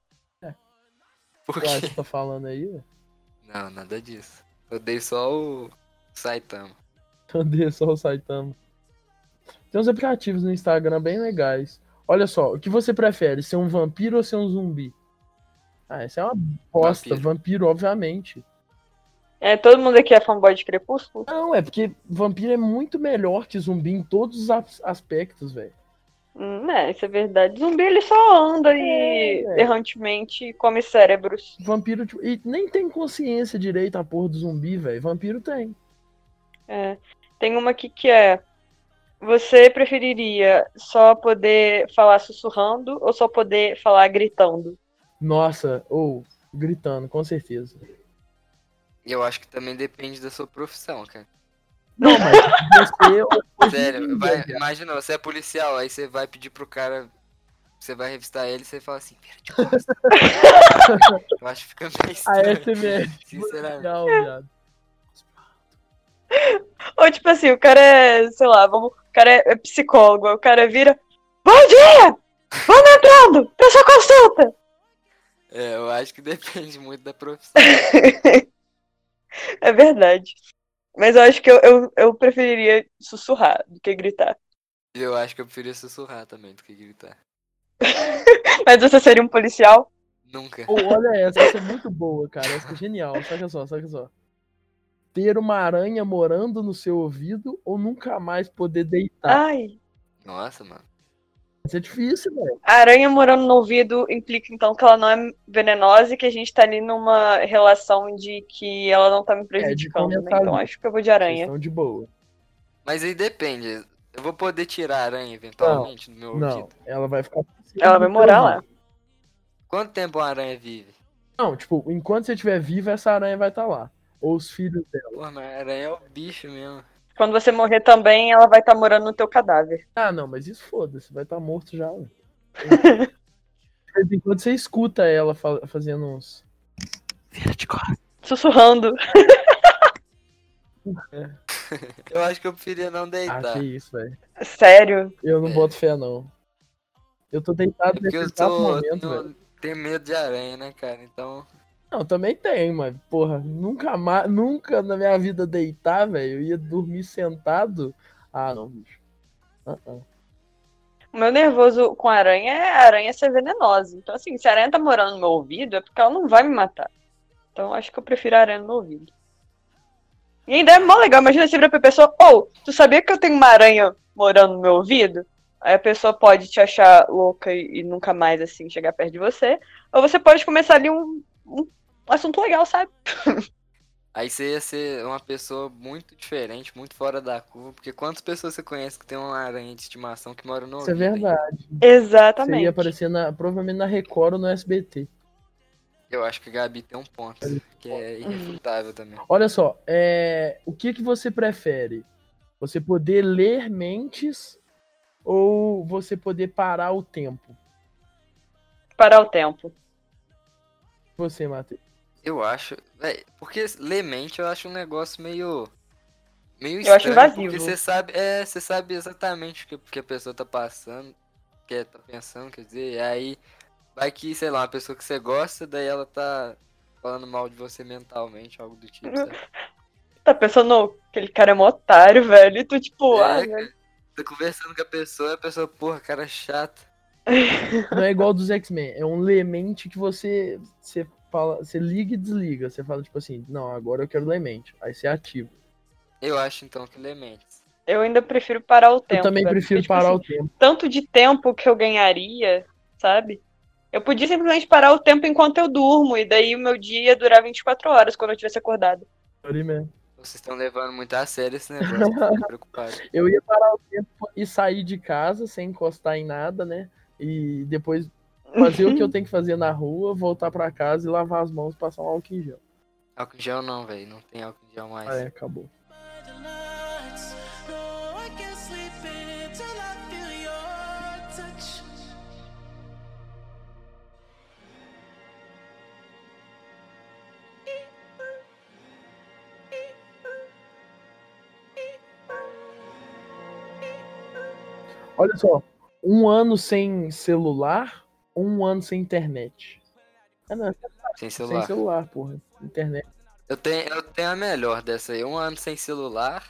S3: Ué,
S5: quê?
S3: você tá falando aí?
S5: Não, nada disso. Eu dei só o Saitama.
S3: Odeia só o Saitama. Tem uns aplicativos no Instagram bem legais. Olha só, o que você prefere? Ser um vampiro ou ser um zumbi? Ah, essa é uma bosta.
S5: Vampiro.
S3: Vampiro, obviamente.
S4: É, todo mundo aqui é fanboy de Crepúsculo?
S3: Não, é porque vampiro é muito melhor que zumbi em todos os as- aspectos, velho.
S4: Hum, é, isso é verdade. Zumbi ele só anda e
S3: É,
S4: errantemente come cérebros.
S3: Vampiro, tipo, e nem tem consciência direito a porra do zumbi, velho. Vampiro tem.
S4: É. Tem uma aqui que é: você preferiria só poder falar sussurrando ou só poder falar gritando?
S3: Nossa, ou gritando, com certeza.
S5: Eu acho que também depende da sua profissão, cara.
S3: Não, mas você. em
S5: Sério, vai- imagina, você é policial, aí você vai pedir pro cara você vai revistar ele e você fala assim, vira de costas. Eu acho que fica meio
S3: A
S5: estranho.
S3: SMR.
S5: Sinceramente.
S3: Legal, viado.
S4: Ou tipo assim, o cara é, sei lá, vamos, o cara é, é psicólogo, aí o cara vira. Bom dia! Vamos entrando! Pessoa consulta!
S5: É, eu acho que depende muito da profissão.
S4: É verdade. Mas eu acho que eu, eu, eu preferiria sussurrar do que gritar.
S5: Eu acho que eu preferia sussurrar também do que gritar.
S4: Mas você seria um policial?
S5: Nunca.
S3: Olha essa, essa é muito boa, cara. Essa é genial. Saca só, saca só. Ter uma aranha morando no seu ouvido ou nunca mais poder deitar.
S4: Ai.
S5: Nossa, mano.
S3: Isso é difícil, velho.
S4: A aranha morando no ouvido implica então que ela não é venenosa e que a gente tá ali numa relação de que ela não tá me prejudicando, né?
S3: comentar
S4: Então acho que eu vou de aranha.
S3: estão de boa.
S5: Mas aí depende. Eu vou poder tirar a aranha eventualmente do meu
S3: Não,
S5: ouvido.
S3: ela vai ficar.
S4: Ela vai morar lá.
S5: Quanto tempo uma aranha vive?
S3: Não, tipo, enquanto você estiver vivo, essa aranha vai estar lá. Ou os filhos dela.
S5: Porra, mas a aranha é o bicho mesmo.
S4: Quando você morrer também, ela vai estar morando no teu cadáver.
S3: Ah, não, mas isso foda-se, vai estar morto já. velho. De vez em quando você escuta ela fa- fazendo uns. Vira de costas.
S4: Sussurrando.
S5: Eu acho que eu preferia não
S3: Ah,
S5: deitar.
S3: que isso, velho.
S4: Sério.
S3: Eu não
S5: É.
S3: boto fé, não. Eu tô deitado
S5: É porque
S3: nesse
S5: eu
S3: exato
S5: sou.
S3: momento, velho.
S5: tenho medo de aranha, né, cara? Então.
S3: Não, também tem, mas, porra, nunca mais, nunca na minha vida deitar, velho. Eu ia dormir sentado. Ah, não, bicho. Ah, ah.
S4: O meu nervoso com aranha é a aranha ser venenosa. Então, assim, se a aranha tá morando no meu ouvido, é porque ela não vai me matar. Então, acho que eu prefiro a aranha no meu ouvido. E ainda é mó legal. Imagina você virar pra pessoa: Ô, tu sabia que eu tenho uma aranha morando no meu ouvido? Aí a pessoa pode te achar louca e, e nunca mais, assim, chegar perto de você. Ou você pode começar ali um, um assunto legal, sabe?
S5: Aí você ia ser uma pessoa muito diferente, muito fora da curva. Porque quantas pessoas você conhece que tem uma aranha de estimação que mora no
S3: Isso é verdade.
S4: Exatamente.
S3: Seria aparecer na, provavelmente na Record ou no SBT.
S5: Eu acho que a Gabi tem um ponto, que é irrefutável também.
S3: Olha só, é, o que, que você prefere? Você poder ler mentes ou você poder parar o tempo?
S4: Parar o tempo.
S3: Você, Matheus.
S5: Eu acho. Porque ler mente eu acho um negócio meio. Meio
S4: Eu acho
S5: estranho,
S4: invasivo.
S5: Porque você sabe, é, você sabe exatamente o que, que a pessoa tá passando, que tá pensando, quer dizer, e aí vai que, sei lá, uma pessoa que você gosta, daí ela tá falando mal de você mentalmente, algo do tipo, sabe?
S4: Tá pensando, "Ô, aquele cara é mó otário, velho. E tu, tipo,
S5: É,
S4: ah, velho.
S5: Tá conversando com a pessoa, a pessoa, porra, cara chato.
S3: Não é igual dos X-Men, é um lemente que você, você fala, você liga e desliga. Você fala tipo assim, não, agora eu quero lemente. Aí você ativa.
S5: Eu acho então que ler mentes.
S4: eu ainda prefiro parar o tempo.
S3: eu também
S4: velho,
S3: prefiro
S4: porque, tipo
S3: parar
S4: assim,
S3: o tempo.
S4: tanto de tempo que eu ganharia, sabe? Eu podia simplesmente parar o tempo enquanto eu durmo, e daí o meu dia ia durar 24 horas quando eu tivesse acordado.
S5: Vocês estão levando muito a sério esse negócio, eu preocupado.
S3: Eu ia parar o tempo e sair de casa sem encostar em nada, né? E depois fazer o que eu tenho que fazer na rua, voltar pra casa e lavar as mãos, passar um álcool em gel.
S5: Álcool em gel não, velho, não tem álcool em gel mais.
S3: Ah, é, acabou. Olha só, um ano sem celular, um ano sem internet. Ah, não,
S5: Sem
S3: sem
S5: celular.
S3: celular, porra. Internet.
S5: Eu tenho, eu tenho a melhor dessa aí. Um ano sem celular,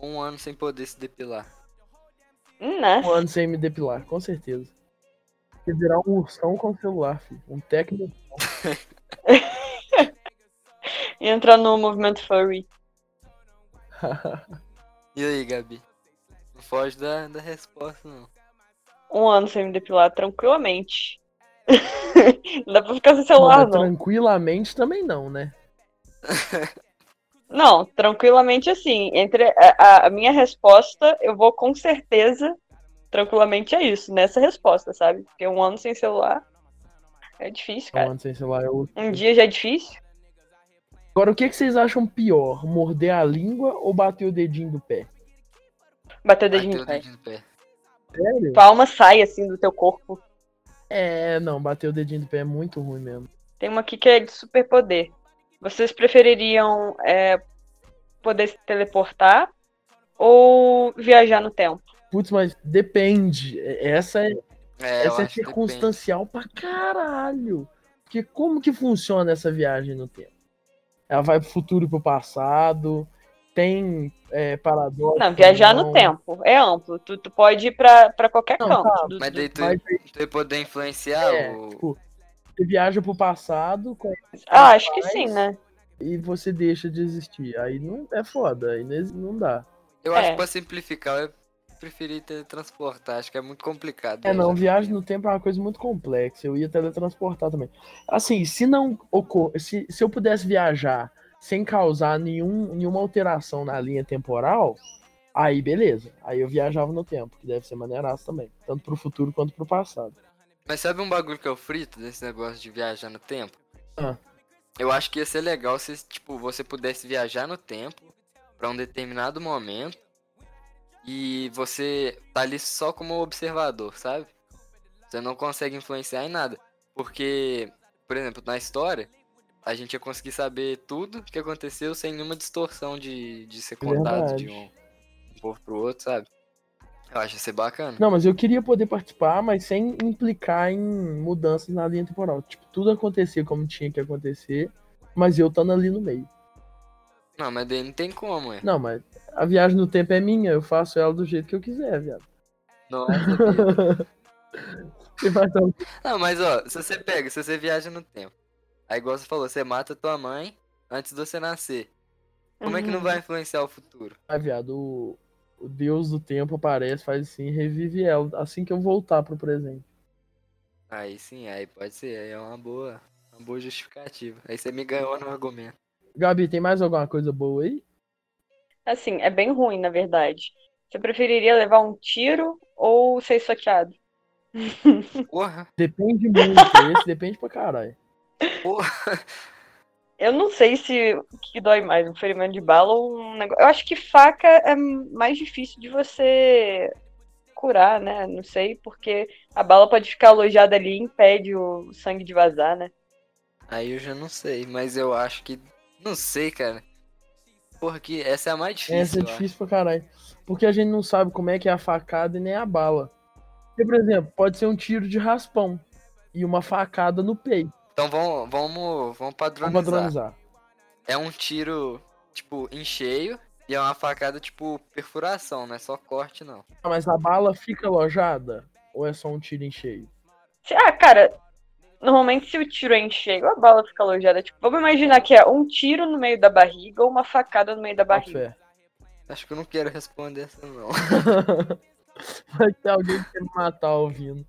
S5: um ano sem poder se depilar.
S4: Hum, né?
S3: Um ano sem me depilar, com certeza. Quer virar um ursão com celular, filho. Um técnico.
S4: Entrar no movimento furry.
S5: E aí, Gabi? Não foge da, da resposta, não.
S4: Um ano sem me depilar tranquilamente. não dá pra ficar sem celular,
S3: mas
S4: não.
S3: tranquilamente também não, né?
S4: Não, tranquilamente assim. Entre a, a- minha resposta, eu vou com certeza, tranquilamente é isso, nessa resposta, sabe? Porque um ano sem celular é difícil,
S3: Um
S4: cara.
S3: ano sem celular. Eu...
S4: Um dia já é difícil.
S3: Agora, o que, que vocês acham pior? Morder a língua ou bater o dedinho do pé?
S4: Bater o dedinho
S5: o
S4: no pé.
S5: dedinho no pé.
S3: Sério?
S4: Tua alma sai assim do teu corpo.
S3: É, não, bater o dedinho do pé é muito ruim mesmo.
S4: Tem uma aqui que é de superpoder. Vocês prefeririam é, poder se teleportar ou viajar no tempo?
S3: Putz, mas depende. Essa é,
S5: É,
S3: essa é circunstancial pra caralho. Porque como que funciona essa viagem no tempo? Ela vai pro futuro e pro passado? Tem é, paradoxo?
S4: Não, viajar
S3: não?
S4: no tempo. É amplo. Tu, tu pode ir pra, pra qualquer
S3: Não,
S4: canto.
S3: tá,
S4: do-
S5: Mas daí tu,
S3: Mas
S5: tu ia poder influenciar
S3: é,
S5: o.
S3: tipo, você viaja pro passado com-
S4: Ah, acho que
S3: faz-
S4: sim, né?
S3: e você deixa de existir. Aí não é foda, aí não dá.
S5: Eu acho
S4: É.
S5: que pra simplificar, eu preferi teletransportar. Acho que é muito complicado.
S3: É, não,
S5: viajar
S3: viagem no tempo é uma coisa muito complexa. Eu ia teletransportar também. Assim, se não ocor... se, se eu pudesse viajar sem causar nenhum, nenhuma alteração na linha temporal, aí beleza. Aí eu viajava no tempo, que deve ser maneiraço também. Tanto pro futuro quanto pro passado.
S5: Mas sabe um bagulho que eu frito desse negócio de viajar no tempo?
S3: Ah.
S5: Eu acho que ia ser legal se, tipo, você pudesse viajar no tempo pra um determinado momento e você tá ali só como observador, sabe? Você não consegue influenciar em nada. Porque, por exemplo, na história, a gente ia conseguir saber tudo que aconteceu sem nenhuma distorção de, de ser contado de
S3: Verdade.
S5: um, um povo pro outro, sabe? Eu acho ser bacana.
S3: Não, mas eu queria poder participar, mas sem implicar em mudanças na linha temporal. Tipo, tudo acontecia como tinha que acontecer, mas eu estando ali no meio.
S5: Não, mas daí não tem como, é.
S3: Não, mas a viagem no tempo é minha, eu faço ela do jeito que eu quiser, viado.
S5: Nossa, Não, mas ó, se você pega, se você viaja no tempo, aí igual você falou, você mata tua mãe antes de você nascer. Como é que não
S4: Uhum.
S5: vai influenciar o futuro?
S3: Ah, viado, o, o deus do tempo aparece, faz assim, revive ela assim que eu voltar pro presente.
S5: Aí sim, aí pode ser, aí é uma boa, uma boa justificativa. Aí você me ganhou no argumento.
S3: Gabi, tem mais alguma coisa boa aí?
S4: Assim, é bem ruim, na verdade. Você preferiria levar um tiro ou ser esfaqueado?
S5: Porra,
S3: Depende muito, esse depende pra caralho.
S4: Eu não sei se o que dói mais, um ferimento de bala ou um negócio. Eu acho que faca é mais difícil de você curar, né? Não sei, porque a bala pode ficar alojada ali e impede o sangue de vazar, né?
S5: Aí eu já não sei, mas eu acho que. Não sei, cara. Porra, que essa é a mais difícil.
S3: Essa é
S5: acho.
S3: difícil pra caralho. Porque a gente não sabe como é que é a facada e nem a bala. Porque, por exemplo, pode ser um tiro de raspão e uma facada no peito.
S5: Então vamos, vamos, vamos padronizar.
S3: padronizar.
S5: É um tiro, tipo, em cheio e é uma facada, tipo, perfuração, não é só corte, não.
S3: Ah, Mas a bala fica alojada? Ou é só um tiro em cheio?
S4: Se- Ah, cara, normalmente se o tiro é em cheio, a bala fica alojada. Tipo, vamos imaginar que é um tiro no meio da barriga ou uma facada no meio da
S3: Bota
S4: barriga.
S3: fé.
S5: Acho que eu não quero responder essa, não.
S3: Vai ter alguém que quer me matar ouvindo.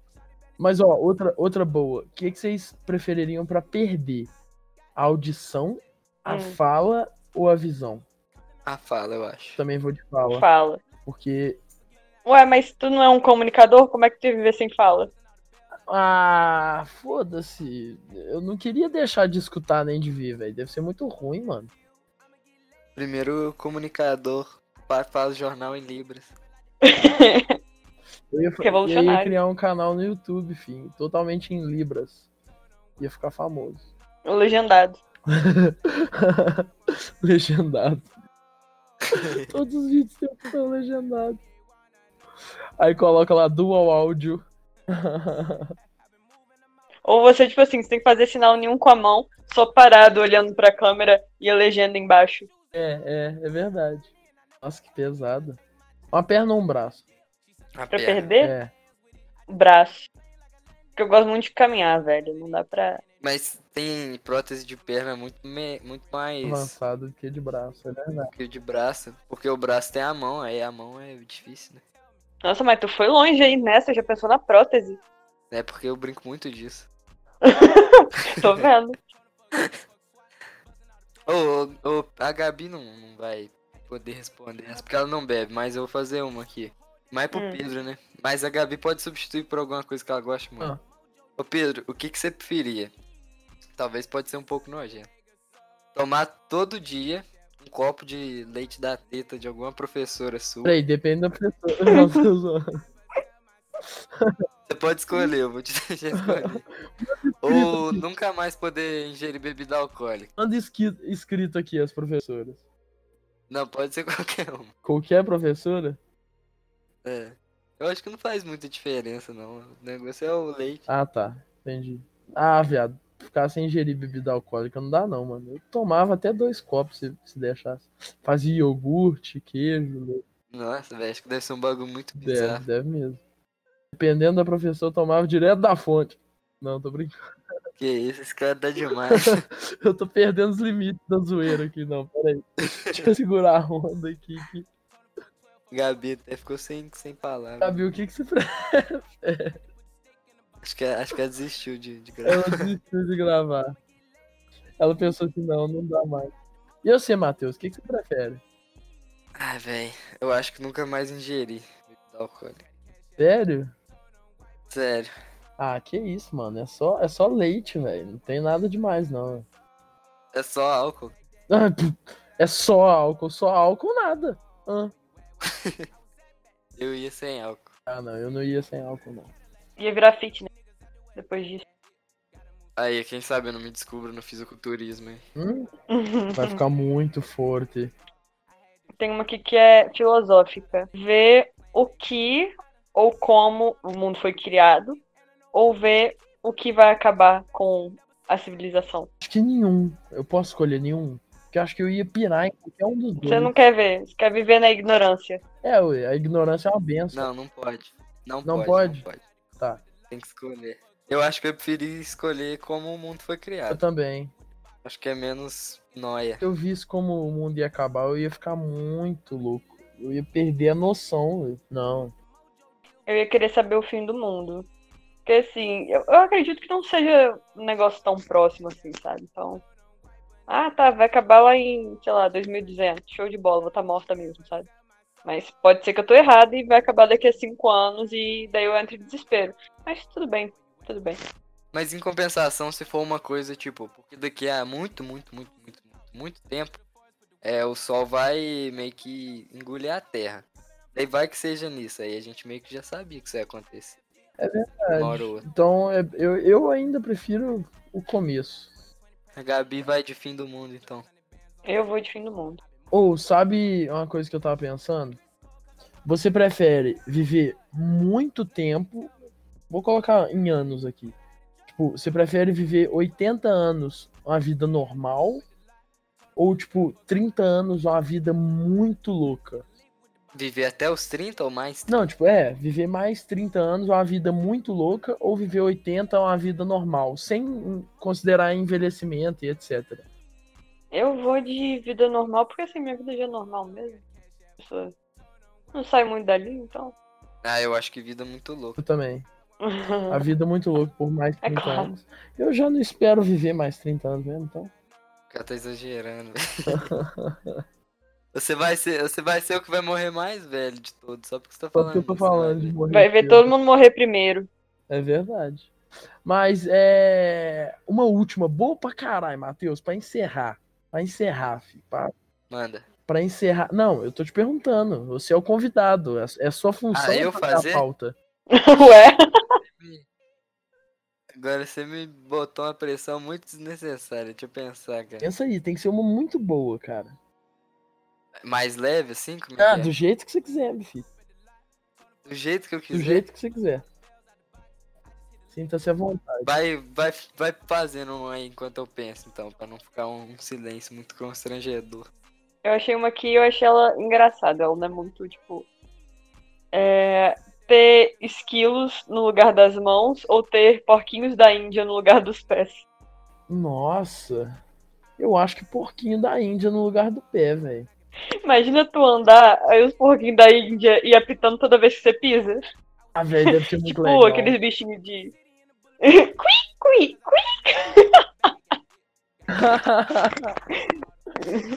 S3: Mas, ó, outra, outra boa. O que, que vocês prefeririam pra perder? A audição, a
S4: Hum.
S3: fala ou a visão?
S5: A fala, eu acho.
S3: Também vou de fala.
S4: Fala.
S3: Porque.
S4: Ué, mas tu não é um comunicador? Como é que tu viver sem fala?
S3: Ah, foda-se. Eu não queria deixar de escutar nem de ver, velho. Deve ser muito ruim, mano.
S5: Primeiro comunicador fa- faz jornal em Libras.
S3: Eu ia, fa- eu ia criar um canal no YouTube, filho. Totalmente em Libras. Ia ficar famoso.
S4: O legendado.
S3: legendado. Todos os vídeos sempre são legendados. Aí coloca lá dual áudio.
S4: Ou você, tipo assim, você tem que fazer sinal nenhum com a mão, só parado olhando pra câmera e a legenda embaixo.
S3: É, é, é verdade. Nossa, que pesada. Uma perna ou um braço?
S5: A
S4: Pra
S5: perna.
S4: perder,
S3: É.
S4: o braço. Porque eu gosto muito de caminhar, velho. Não dá pra.
S5: Mas tem prótese de perna muito, me- muito mais
S3: Avançado do que de braço, é verdade.
S5: que o de braço. Porque o braço tem a mão, aí a mão é difícil, né?
S4: Nossa, mas tu foi longe aí nessa, já pensou na prótese.
S5: É porque eu brinco muito disso.
S4: Tô vendo.
S5: Ô, ô, ô, a Gabi não, não vai poder responder essa, porque ela não bebe, mas eu vou fazer uma aqui. Mais pro
S4: Hum.
S5: Pedro, né? Mas a Gabi pode substituir por alguma coisa que ela gosta muito.
S3: Ah.
S5: Ô Pedro, o que, que você preferia? Talvez pode ser um pouco nojento. Tomar todo dia um copo de leite da teta de alguma professora sua.
S3: Peraí, depende da zoando.
S5: Você pode escolher, eu vou te deixar escolher. Ou nunca mais poder ingerir bebida alcoólica.
S3: Manda esqui- escrito aqui as professoras.
S5: Não, pode ser qualquer uma.
S3: Qualquer professora?
S5: É. Eu acho que não faz muita diferença, não. O negócio é o leite.
S3: Ah, tá. Entendi. Ah, viado. Ficar sem ingerir bebida alcoólica não dá, não, mano. Eu tomava até dois copos se, se deixasse. Fazia iogurte, queijo. leite.
S5: Nossa, velho, acho que deve ser um bagulho muito
S3: Deve,
S5: bizarro.
S3: deve mesmo. Dependendo da professora, eu tomava direto da fonte. Não, tô brincando.
S5: Que isso, esse cara tá demais.
S3: Eu tô perdendo os limites da zoeira aqui, não. Peraí. Deixa eu segurar a onda aqui. aqui.
S5: Gabi até ficou sem, sem palavras.
S3: Gabi, o que, que você prefere?
S5: Acho que, acho que ela desistiu de, de
S3: Ela
S5: gravar.
S3: desistiu de gravar. Ela pensou que não, não dá mais. E você, Matheus, o que, que você prefere?
S5: Ah, velho, eu acho que nunca mais ingeri alcoólica.
S3: Sério?
S5: Sério.
S3: Ah, que isso, mano. É só, é só leite, velho. Não tem nada demais, não.
S5: É só álcool.
S3: É só álcool, só álcool nada. Ah,
S5: Eu ia sem álcool.
S3: Ah, não, eu não ia sem álcool, não.
S4: Ia virar fitness depois disso.
S5: Aí, quem sabe eu não me descubro no fisiculturismo, hein?
S3: Hum, vai ficar muito forte.
S4: Tem uma aqui que é filosófica. Ver o que ou como o mundo foi criado, ou ver o que vai acabar com a civilização.
S3: Acho que nenhum. Eu posso escolher nenhum. Porque eu acho que eu ia pirar em qualquer um dos dois.
S4: Você não quer ver, você quer viver na ignorância.
S3: É, ué, a ignorância é uma benção.
S5: Não, não pode. Não,
S3: Não
S5: pode,
S3: pode?
S5: Não pode.
S3: Tá.
S5: Tem que escolher. Eu acho que eu preferi escolher como o mundo foi
S3: Eu
S5: criado.
S3: também.
S5: Acho que é menos noia.
S3: Se eu visse como o mundo ia acabar, eu ia ficar muito louco. Eu ia perder a noção. ué. Não.
S4: Eu ia querer saber o fim do mundo. Porque assim, eu, eu acredito que não seja um negócio tão próximo assim, sabe? Então. Ah, tá, vai acabar lá em, sei lá, 2200. Show de bola, vou estar morta mesmo, sabe? Mas pode ser que eu tô errada e vai acabar daqui a cinco anos e daí eu entro em desespero. Mas tudo bem, tudo bem.
S5: Mas em compensação, se for uma coisa tipo, porque daqui a muito, muito, muito, muito, muito, muito tempo, é, o Sol vai meio que engolir a Terra. Daí vai que seja nisso, aí a gente meio que já sabia que isso ia acontecer.
S3: É verdade. Então é- eu, eu ainda prefiro o começo.
S5: A Gabi vai de fim do mundo, então.
S4: Eu vou de fim do mundo.
S3: Ou sabe uma coisa que eu tava pensando? Você prefere viver muito tempo? Vou colocar em anos aqui. Tipo, você prefere viver 80 anos uma vida normal? Ou, tipo, 30 anos uma vida muito louca?
S5: Viver até os 30 ou mais?
S3: Não, tipo, é, viver mais 30 anos uma vida muito louca ou viver 80 uma vida normal, sem considerar envelhecimento e etc.
S4: Eu vou de vida normal, porque assim, minha vida já é normal mesmo. Pessoa não sai muito dali, então.
S5: Ah, eu acho que vida é muito louca.
S3: Eu também. A vida muito louca por mais
S4: É
S3: 30
S4: claro.
S3: anos. Eu já não espero viver mais 30 anos mesmo, então.
S5: O cara tá exagerando. Você vai, ser, você vai ser o que vai morrer mais velho de todos, só porque você tá
S3: Só
S5: falando.
S3: porque eu tô
S5: isso,
S3: falando
S5: né?
S3: de morrer.
S4: Vai ver todo mundo morrer primeiro.
S3: É verdade. Mas é. Uma última, boa pra caralho, Matheus, pra encerrar. Pra encerrar, filho. Pra,
S5: Manda.
S3: pra encerrar. Não, eu tô te perguntando. Você é o convidado. É, é sua função
S5: Ah, eu
S3: fazer
S5: fazer?
S3: a pauta.
S4: Ué?
S5: Agora você me botou uma pressão muito desnecessária. Deixa eu pensar, cara.
S3: Pensa aí, tem que ser uma muito boa, cara.
S5: Mais leve, assim? Como é
S3: Ah,
S5: é?
S3: do jeito que você quiser, meu filho.
S5: Do jeito que eu
S3: Do
S5: quiser.
S3: jeito que você quiser. Sinta-se à vontade.
S5: Vai, vai, vai fazendo um aí enquanto eu penso, então, pra não ficar um silêncio muito constrangedor.
S4: Eu achei uma aqui eu achei ela engraçada. Ela não é muito, tipo. É, ter esquilos no lugar das mãos ou ter porquinhos da Índia no lugar dos pés.
S3: Nossa. Eu acho que porquinho da Índia no lugar do pé, velho.
S4: Imagina tu andar, aí os porquinhos da Índia e apitando toda vez que você pisa.
S3: Ah, velho, deve ser muito
S4: tipo
S3: legal.
S4: aqueles bichinhos de. Cui, cui, cui.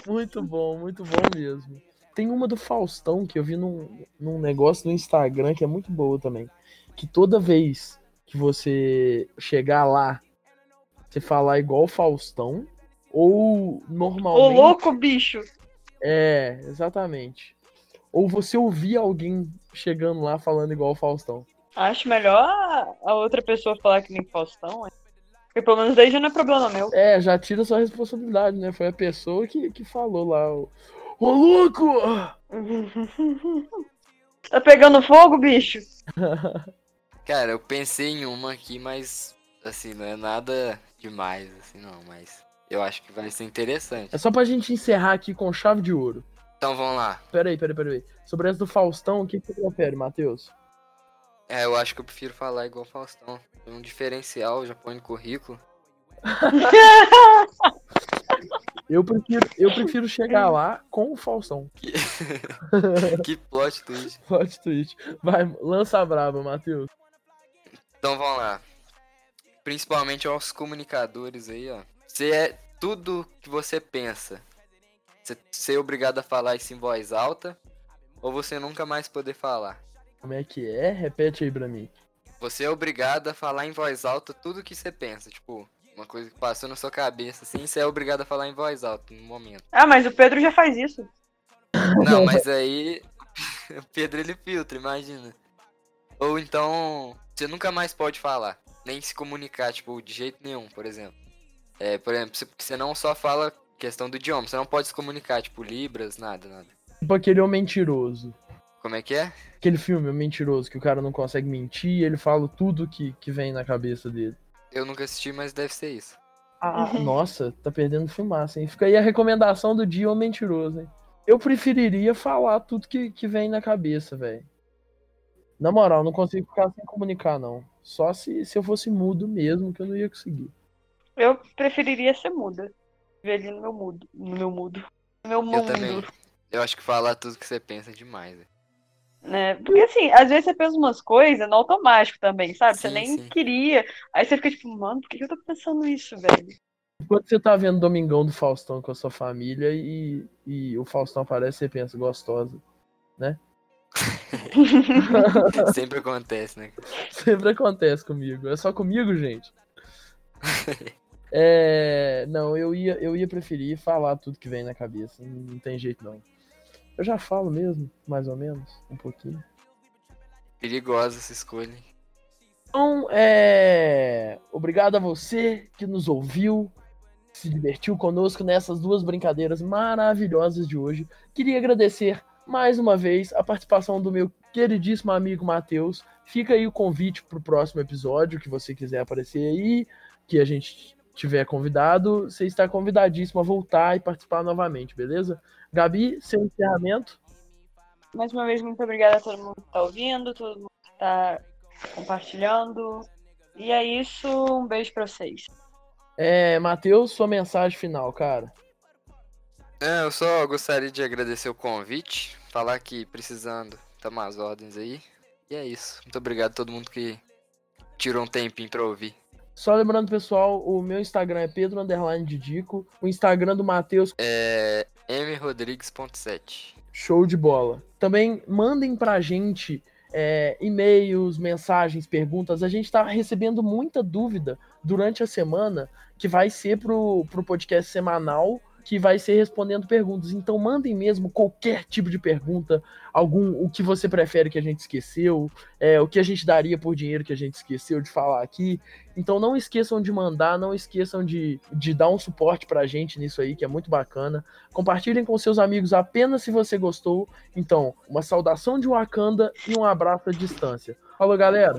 S3: muito bom, muito bom mesmo. Tem uma do Faustão que eu vi num, num negócio no Instagram que é muito boa também. Que toda vez que você chegar lá, você falar igual o Faustão, ou
S4: Ô
S3: normalmente.
S4: louco, bicho!
S3: É, exatamente. Ou você ouvir alguém chegando lá falando igual o Faustão.
S4: Acho melhor a, outra pessoa falar que nem Faustão. é. Porque pelo menos daí já não é problema meu.
S3: É, já tira sua responsabilidade, né? Foi a pessoa que, que falou lá. Ô, ô louco!
S4: Tá pegando fogo, bicho?
S5: Cara, eu pensei em uma aqui, mas assim, não é nada demais, assim, não, mas eu acho que vai ser interessante.
S3: É só pra gente encerrar aqui com chave de ouro.
S5: Então vamos lá.
S3: Peraí, peraí, peraí. Sobre essa do Faustão, o que que você prefere, Matheus?
S5: É, eu acho que eu prefiro falar igual o Faustão. Um diferencial, já põe no currículo.
S3: Eu prefiro, eu prefiro chegar lá com o Faustão.
S5: que plot twist.
S3: Plot twist. Vai, lança a braba, Matheus.
S5: Então vamos lá. Principalmente aos comunicadores aí, ó. Você é tudo que você pensa. Você ser obrigado a falar isso em voz alta ou você nunca mais poder falar.
S3: Como é que é? Repete aí pra mim.
S5: Você é obrigado a falar em voz alta tudo que você pensa, tipo, uma coisa que passou na sua cabeça, assim, você é obrigado a falar em voz alta no momento.
S4: Ah, mas o Pedro já faz isso.
S5: Não, mas aí o Pedro ele filtra, imagina. Ou então, você nunca mais pode falar, nem se comunicar, tipo, de jeito nenhum, por exemplo. É, por exemplo, você- não só fala questão do idioma, você não pode se comunicar, tipo, libras, nada, nada.
S3: Tipo aquele homem mentiroso.
S5: Como é que é?
S3: Aquele filme, o mentiroso, que o cara não consegue mentir e ele fala tudo que, que vem na cabeça dele.
S5: Eu nunca assisti, mas deve ser isso.
S3: Ah, nossa, tá perdendo filmaço, hein? Fica aí a recomendação do dia, o mentiroso, hein? Eu preferiria falar tudo que, que vem na cabeça, velho. Na moral, não consigo ficar sem comunicar, não. Só se, se eu fosse mudo mesmo, que eu não ia conseguir.
S4: Eu preferiria ser muda. Ver ali no meu mudo. No meu mudo. No meu
S5: Eu
S4: mundo.
S5: também. Eu acho que falar tudo que você pensa é demais. velho.
S4: Né? Porque assim, às vezes você pensa umas coisas no automático também, sabe? você
S5: Sim,
S4: nem
S5: sim.
S4: queria. Aí você fica tipo, mano, por que eu tô pensando isso, velho?
S3: Enquanto você tá vendo Domingão do Faustão com a sua família e, e o Faustão aparece, você pensa, gostosa.
S5: Sempre acontece, né?
S3: Sempre acontece comigo. É só comigo, gente. É, não, eu ia, eu ia preferir falar tudo que vem na cabeça. Não, não tem jeito, não. Eu já falo mesmo, mais ou menos, um pouquinho.
S5: Perigosa essa escolha.
S3: Então, é... obrigado a você que nos ouviu, se divertiu conosco nessas duas brincadeiras maravilhosas de hoje. Queria agradecer mais uma vez a participação do meu queridíssimo amigo Matheus. Fica aí o convite para o próximo episódio, que você quiser aparecer aí, que a gente tiver convidado, você está convidadíssimo a voltar e participar novamente, beleza? Gabi, seu encerramento.
S4: Mais uma vez, muito obrigada a todo mundo que tá ouvindo, todo mundo que tá compartilhando. E é isso, um beijo pra vocês.
S3: É, Matheus, sua mensagem final, cara.
S5: É, eu só gostaria de agradecer o convite, falar que precisando, tamo às ordens aí. E é isso. Muito obrigado a todo mundo que tirou um tempinho pra ouvir.
S3: Só lembrando, pessoal, o meu Instagram é Pedro Underline Didico. O Instagram do Matheus,
S5: É mrodrigues.7.
S3: show de bola. Também mandem pra gente é, e-mails, mensagens, perguntas. A gente tá recebendo muita dúvida durante a semana que vai ser pro, pro podcast semanal que vai ser respondendo perguntas. Então mandem mesmo qualquer tipo de pergunta, algum o que você prefere que a gente esqueceu, é, o que a gente daria por dinheiro que a gente esqueceu de falar aqui. Então não esqueçam de mandar, não esqueçam de, de dar um suporte pra gente nisso aí, que é muito bacana. Compartilhem com seus amigos apenas se você gostou. Então, uma saudação de Wakanda e um abraço à distância. Falou, galera!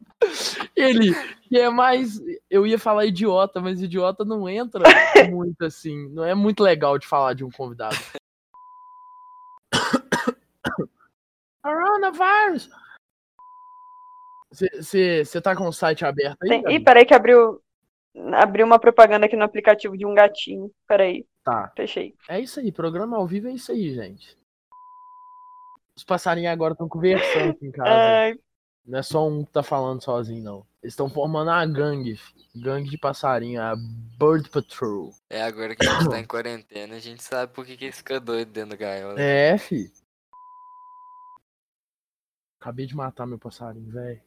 S3: ele, que é mais. Eu ia falar idiota, mas idiota não entra muito assim. Não é muito legal de falar de um convidado. Coronavirus! Você tá com o site aberto aí?
S4: Tem... Ih, peraí que abriu, abriu uma propaganda aqui no aplicativo de um gatinho. Peraí.
S3: Tá.
S4: Fechei.
S3: É isso aí, programa ao vivo é isso aí, gente. Os passarinhos agora estão conversando aqui em casa.
S4: Ai,
S3: Não é só um que tá falando sozinho, não. Eles estão formando a gangue, gangue de passarinho, a Bird Patrol.
S5: É agora que a gente tá em quarentena, a gente sabe por que, que eles ficam doidos dentro do gaiola.
S3: É, fi. Acabei de matar meu passarinho, velho.